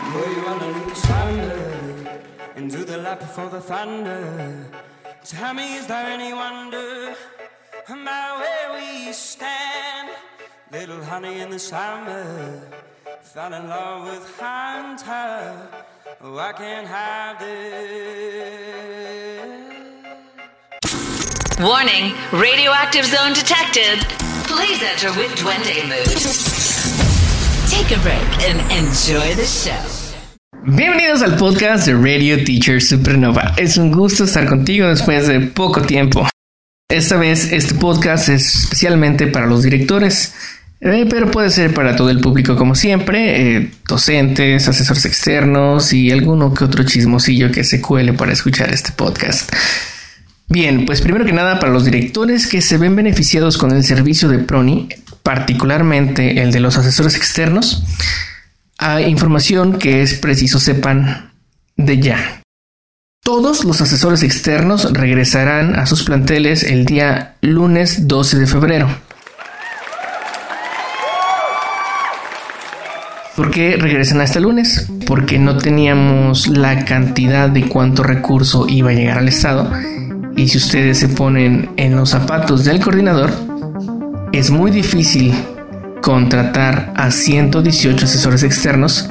Were you underneath the standard into the light before the thunder? Tell me, is there any wonder about where we stand? Little honey in the summer, fell in love with Hunter. Oh, I can't have this. Warning, radioactive zone detected. Please enter with Duende mood. Bienvenidos al podcast de Radio Teacher Supernova. Es un gusto estar contigo después de poco tiempo. Esta vez este podcast es especialmente para los directores, eh, pero puede ser para todo el público como siempre, eh, docentes, asesores externos y alguno que otro chismosillo que se cuele para escuchar este podcast. Bien, pues primero que nada para los directores que se ven beneficiados con el servicio de Proni, particularmente el de los asesores externos, hay información que es preciso sepan de ya. Todos los asesores externos regresarán a sus planteles el día lunes 12 de febrero. ¿Por qué regresan hasta el lunes? Porque no teníamos la cantidad de cuánto recurso iba a llegar al Estado. Y si ustedes se ponen en los zapatos del coordinador, es muy difícil contratar a 118 asesores externos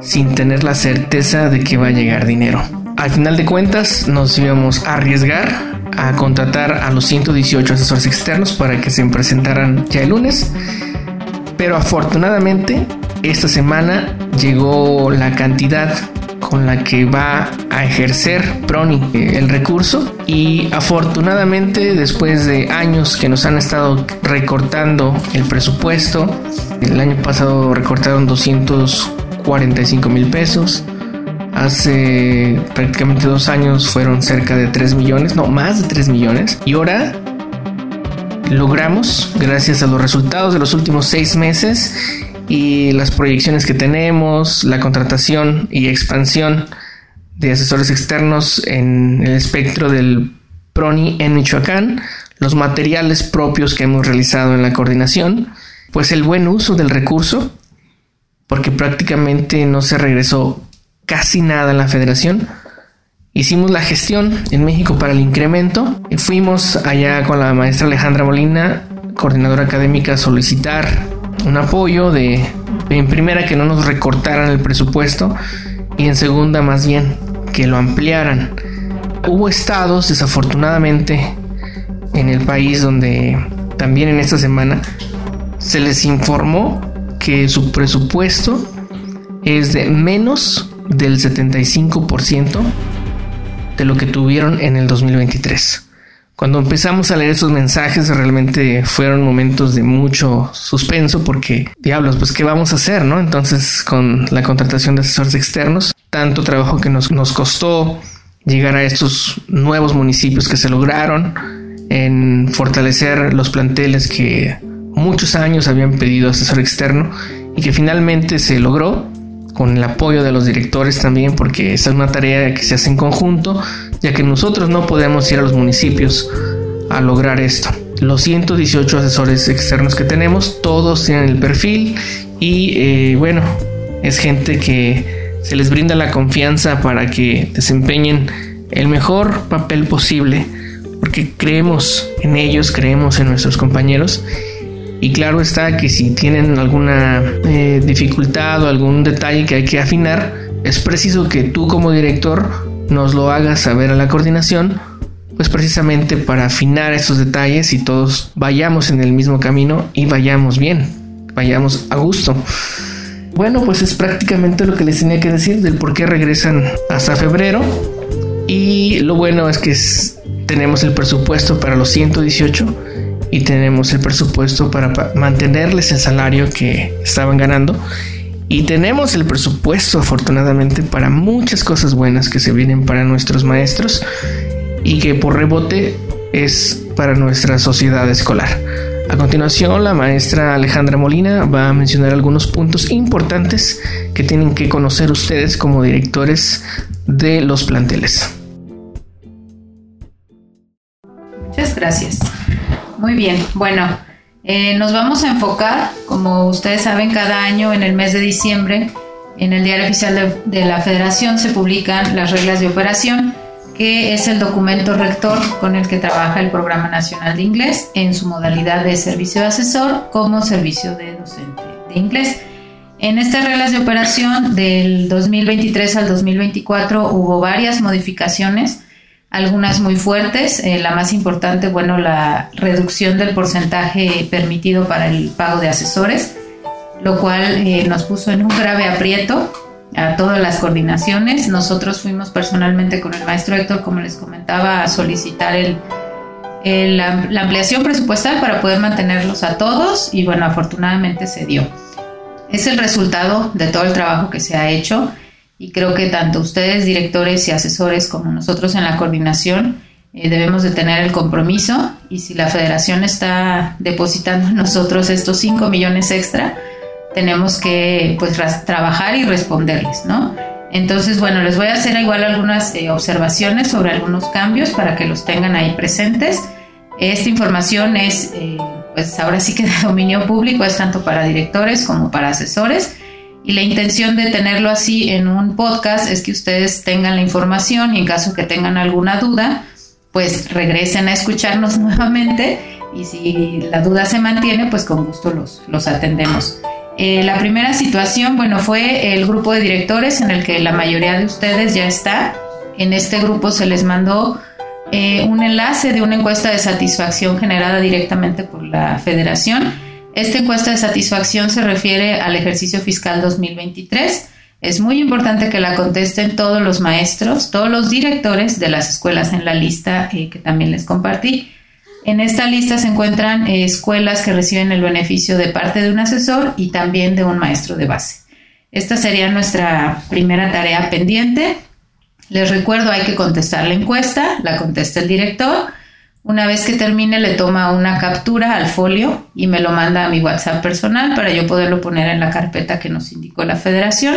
sin tener la certeza de que va a llegar dinero. Al final de cuentas, nos íbamos a arriesgar a contratar a los 118 asesores externos para que se presentaran ya el lunes. Pero afortunadamente, esta semana llegó la cantidad con la que va a ejercer Proni el recurso. Y afortunadamente después de años que nos han estado recortando el presupuesto, el año pasado recortaron 245 mil pesos, hace prácticamente dos años fueron cerca de 3 millones, no, más de 3 millones. Y ahora logramos, gracias a los resultados de los últimos seis meses, y las proyecciones que tenemos, la contratación y expansión de asesores externos en el espectro del PRONI en Michoacán, los materiales propios que hemos realizado en la coordinación, pues el buen uso del recurso, porque prácticamente no se regresó casi nada en la federación. Hicimos la gestión en México para el incremento y fuimos allá con la maestra Alejandra Molina, coordinadora académica, a solicitar un apoyo de, en primera que no nos recortaran el presupuesto y en segunda más bien que lo ampliaran. Hubo estados desafortunadamente en el país donde también en esta semana se les informó que su presupuesto es de menos del 75% de lo que tuvieron en el 2023. Cuando empezamos a leer esos mensajes realmente fueron momentos de mucho suspenso porque, diablos, pues qué vamos a hacer, ¿no? Entonces con la contratación de asesores externos, tanto trabajo que nos, nos costó llegar a estos nuevos municipios que se lograron, en fortalecer los planteles que muchos años habían pedido asesor externo y que finalmente se logró con el apoyo de los directores también, porque esa es una tarea que se hace en conjunto, ya que nosotros no podemos ir a los municipios a lograr esto. Los 118 asesores externos que tenemos, todos tienen el perfil y eh, bueno, es gente que se les brinda la confianza para que desempeñen el mejor papel posible, porque creemos en ellos, creemos en nuestros compañeros y claro está que si tienen alguna eh, dificultad o algún detalle que hay que afinar, es preciso que tú como director nos lo hagas saber a la coordinación, pues precisamente para afinar esos detalles y todos vayamos en el mismo camino y vayamos bien, vayamos a gusto. Bueno, pues es prácticamente lo que les tenía que decir del por qué regresan hasta febrero. Y lo bueno es que tenemos el presupuesto para los 118 y tenemos el presupuesto para mantenerles el salario que estaban ganando y tenemos el presupuesto afortunadamente para muchas cosas buenas que se vienen para nuestros maestros y que por rebote es para nuestra sociedad escolar. A continuación, la maestra Alejandra Molina va a mencionar algunos puntos importantes que tienen que conocer ustedes como directores de los planteles. Muchas gracias. Muy bien, bueno, eh, nos vamos a enfocar, como ustedes saben, cada año en el mes de diciembre En el diario oficial de, la Federación se publican las reglas de operación, que es el documento rector con el que trabaja el Programa Nacional de Inglés en su modalidad de servicio de asesor como servicio de docente de inglés. En estas reglas de operación del 2023 al 2024 hubo varias modificaciones, algunas muy fuertes. Eh, la más importante, bueno, la reducción del porcentaje permitido para el pago de asesores, lo cual eh, nos puso en un grave aprieto a todas las coordinaciones. Nosotros fuimos personalmente con el maestro Héctor, como les comentaba, a solicitar el, la, la ampliación presupuestal para poder mantenerlos a todos y bueno, afortunadamente se dio. Es el resultado de todo el trabajo que se ha hecho y creo que tanto ustedes, directores y asesores, como nosotros en la coordinación, eh, debemos de tener el compromiso y si la federación está depositando en nosotros estos 5 millones extra, tenemos que pues trabajar y responderles, ¿no? Entonces, bueno, les voy a hacer igual algunas eh, observaciones sobre algunos cambios para que los tengan ahí presentes. Esta información es, eh, pues ahora sí que de dominio público, es tanto para directores como para asesores. Y la intención de tenerlo así en un podcast es que ustedes tengan la información y en caso que tengan alguna duda, pues regresen a escucharnos nuevamente y si la duda se mantiene, pues con gusto los, los atendemos. Eh, la primera situación, bueno, fue el grupo de directores en el que la mayoría de ustedes ya está. En este grupo se les mandó eh, un enlace de una encuesta de satisfacción generada directamente por la federación. Esta encuesta de satisfacción se refiere al ejercicio fiscal 2023. Es muy importante que la contesten todos los maestros, todos los directores de las escuelas en la lista eh, que también les compartí. En esta lista se encuentran eh, escuelas que reciben el beneficio de parte de un asesor y también de un maestro de base. Esta sería nuestra primera tarea pendiente. Les recuerdo, hay que contestar la encuesta, la contesta el director. Una vez que termine, le toma una captura al folio y me lo manda a mi WhatsApp personal para yo poderlo poner en la carpeta que nos indicó la federación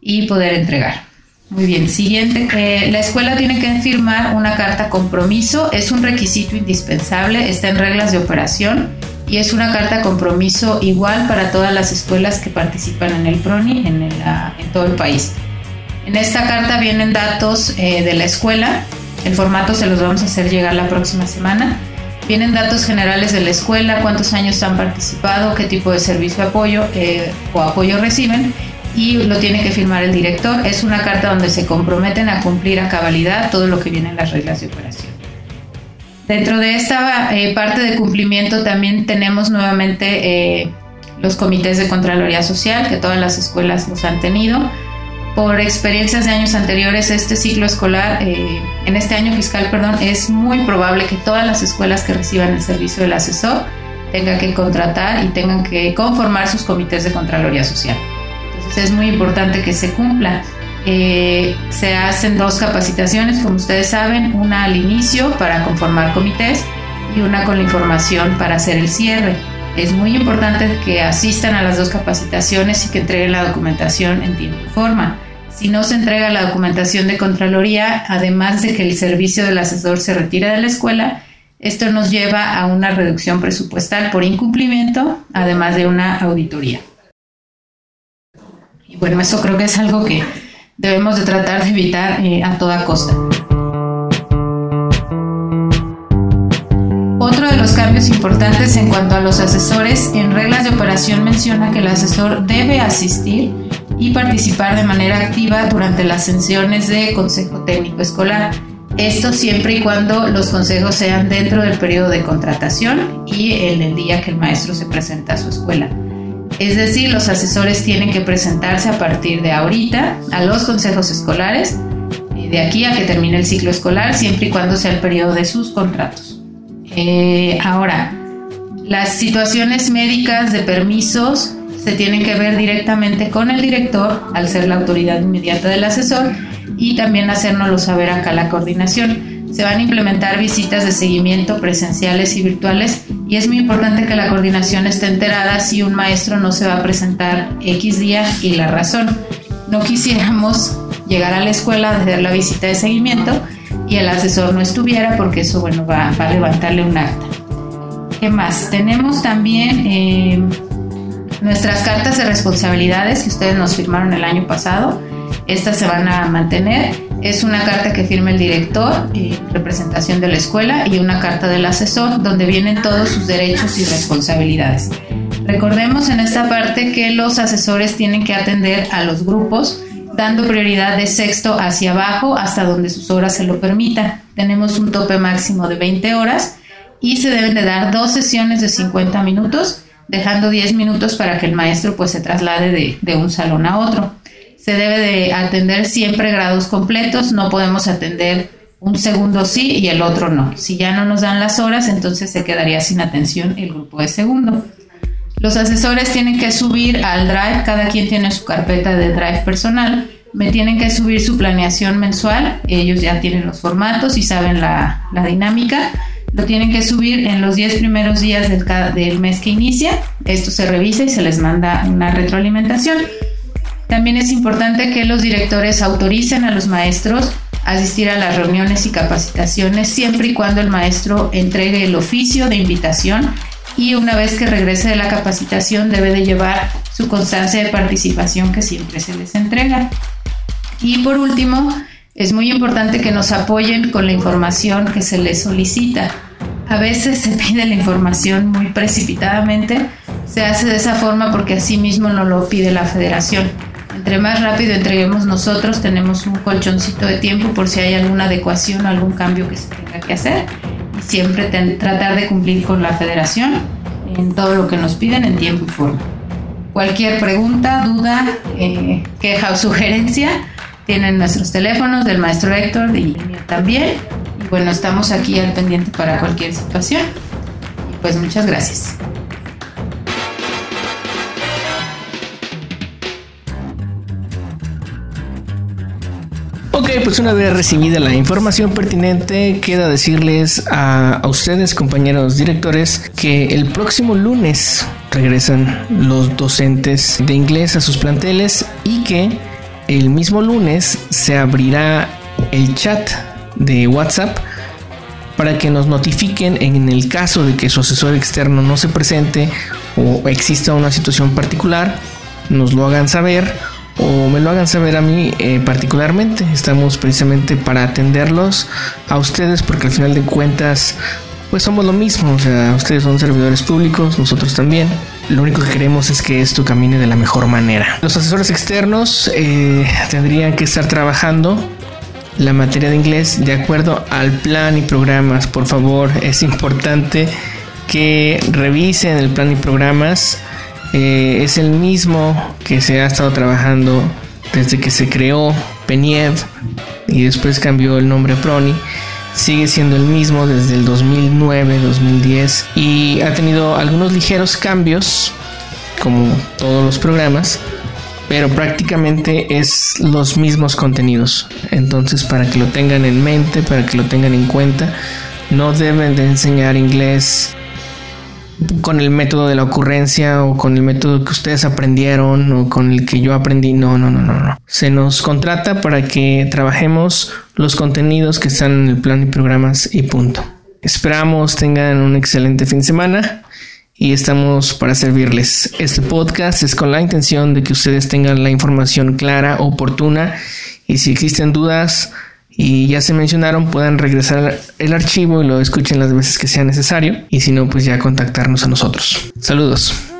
y poder entregar. Muy bien, siguiente. Eh, la escuela tiene que firmar una carta compromiso, es un requisito indispensable, está en reglas de operación y es una carta compromiso igual para todas las escuelas que participan en el PRONI en, en todo el país. En esta carta vienen datos eh, de la escuela, el formato se los vamos a hacer llegar la próxima semana. Vienen datos generales de la escuela, cuántos años han participado, qué tipo de servicio apoyo eh, o apoyo reciben y lo tiene que firmar el director. Es una carta donde se comprometen a cumplir a cabalidad todo lo que viene en las reglas de operación. Dentro de esta eh, parte de cumplimiento también tenemos nuevamente eh, los comités de Contraloría Social, que todas las escuelas los han tenido. Por experiencias de años anteriores, este ciclo escolar, eh, en este año fiscal, perdón, es muy probable que todas las escuelas que reciban el servicio del asesor tengan que contratar y tengan que conformar sus comités de Contraloría Social es muy importante que se cumpla. Eh, se hacen dos capacitaciones, como ustedes saben, una al inicio para conformar comités y una con la información para hacer el cierre. Es muy importante que asistan a las dos capacitaciones y que entreguen la documentación en tiempo y forma. Si no se entrega la documentación de Contraloría, además de que el servicio del asesor se retira de la escuela, esto nos lleva a una reducción presupuestal por incumplimiento, además de una auditoría. Y bueno, eso creo que es algo que debemos de tratar de evitar eh, a toda costa. Otro de los cambios importantes en cuanto a los asesores, en reglas de operación menciona que el asesor debe asistir y participar de manera activa durante las sesiones de consejo técnico escolar. Esto siempre y cuando los consejos sean dentro del periodo de contratación y en el día que el maestro se presenta a su escuela. Es decir, los asesores tienen que presentarse a partir de ahorita a los consejos escolares, de aquí a que termine el ciclo escolar, siempre y cuando sea el periodo de sus contratos. Eh, ahora, las situaciones médicas de permisos se tienen que ver directamente con el director, al ser la autoridad inmediata del asesor, y también hacérnoslo saber acá la coordinación. Se van a implementar visitas de seguimiento presenciales y virtuales y es muy importante que la coordinación esté enterada si un maestro no se va a presentar X día y la razón. No quisiéramos llegar a la escuela a hacer la visita de seguimiento y el asesor no estuviera porque eso bueno va, a levantarle un acta. ¿Qué más? Tenemos también eh, Nuestras cartas de responsabilidades que ustedes nos firmaron el año pasado, estas se van a mantener. Es una carta que firma el director en representación de la escuela y una carta del asesor donde vienen todos sus derechos y responsabilidades. Recordemos en esta parte que los asesores tienen que atender a los grupos dando prioridad de sexto hacia abajo hasta donde sus horas se lo permitan. Tenemos un tope máximo de 20 horas y se deben de dar dos sesiones de 50 minutos, dejando 10 minutos para que el maestro pues se traslade de, de un salón a otro. Se debe de atender siempre grados completos, no podemos atender un segundo sí y el otro no. Si ya no nos dan las horas, entonces se quedaría sin atención el grupo de segundo. Los asesores tienen que subir al Drive, cada quien tiene su carpeta de Drive personal, me tienen que subir su planeación mensual, ellos ya tienen los formatos y saben la, dinámica, lo tienen que subir en los 10 primeros días del, mes que inicia, esto se revisa y se les manda una retroalimentación. También es importante que los directores autoricen a los maestros asistir a las reuniones y capacitaciones siempre y cuando el maestro entregue el oficio de invitación y una vez que regrese de la capacitación debe de llevar su constancia de participación que siempre se les entrega. Y por último, es muy importante que nos apoyen con la información que se les solicita. A veces se pide la información muy precipitadamente, se hace de esa forma porque así mismo no lo pide la federación. Entre más rápido entreguemos nosotros, tenemos un colchoncito de tiempo por si hay alguna adecuación o algún cambio que se tenga que hacer siempre tratar de cumplir con la federación en todo lo que nos piden en tiempo y forma. Cualquier pregunta, duda, eh, queja o sugerencia, tienen nuestros teléfonos del maestro Héctor y también. Y bueno, estamos aquí al pendiente para cualquier situación. Y pues muchas gracias. Ok, pues una vez recibida la información pertinente, queda decirles a, ustedes, compañeros directores, que el próximo lunes regresan los docentes de inglés a sus planteles y que el mismo lunes se abrirá el chat de WhatsApp para que nos notifiquen en el caso de que su asesor externo no se presente o exista una situación particular, nos lo hagan saber o me lo hagan saber a mí eh, particularmente. Estamos precisamente para atenderlos a ustedes porque al final de cuentas pues somos lo mismo, o sea, ustedes son servidores públicos, nosotros también. Lo único que queremos es que esto camine de la mejor manera. Los asesores externos eh, tendrían que estar trabajando la materia de inglés de acuerdo al plan y programas. Por favor, es importante que revisen el plan y programas eh, es el mismo que se ha estado trabajando desde que se creó PENIEV y después cambió el nombre a Proni. Sigue siendo el mismo desde el 2009-2010 y ha tenido algunos ligeros cambios, como todos los programas, pero prácticamente es los mismos contenidos. Entonces, para que lo tengan en mente, para que lo tengan en cuenta, no deben de enseñar inglés con el método de la ocurrencia o con el método que ustedes aprendieron o con el que yo aprendí. No, no, no, no, no. Se nos contrata para que trabajemos los contenidos que están en el plan y programas y punto. Esperamos tengan un excelente fin de semana y estamos para servirles. Este podcast es con la intención de que ustedes tengan la información clara, oportuna y si existen dudas, y ya se mencionaron, puedan regresar el archivo y lo escuchen las veces que sea necesario y si no, pues ya contactarnos a nosotros. Saludos.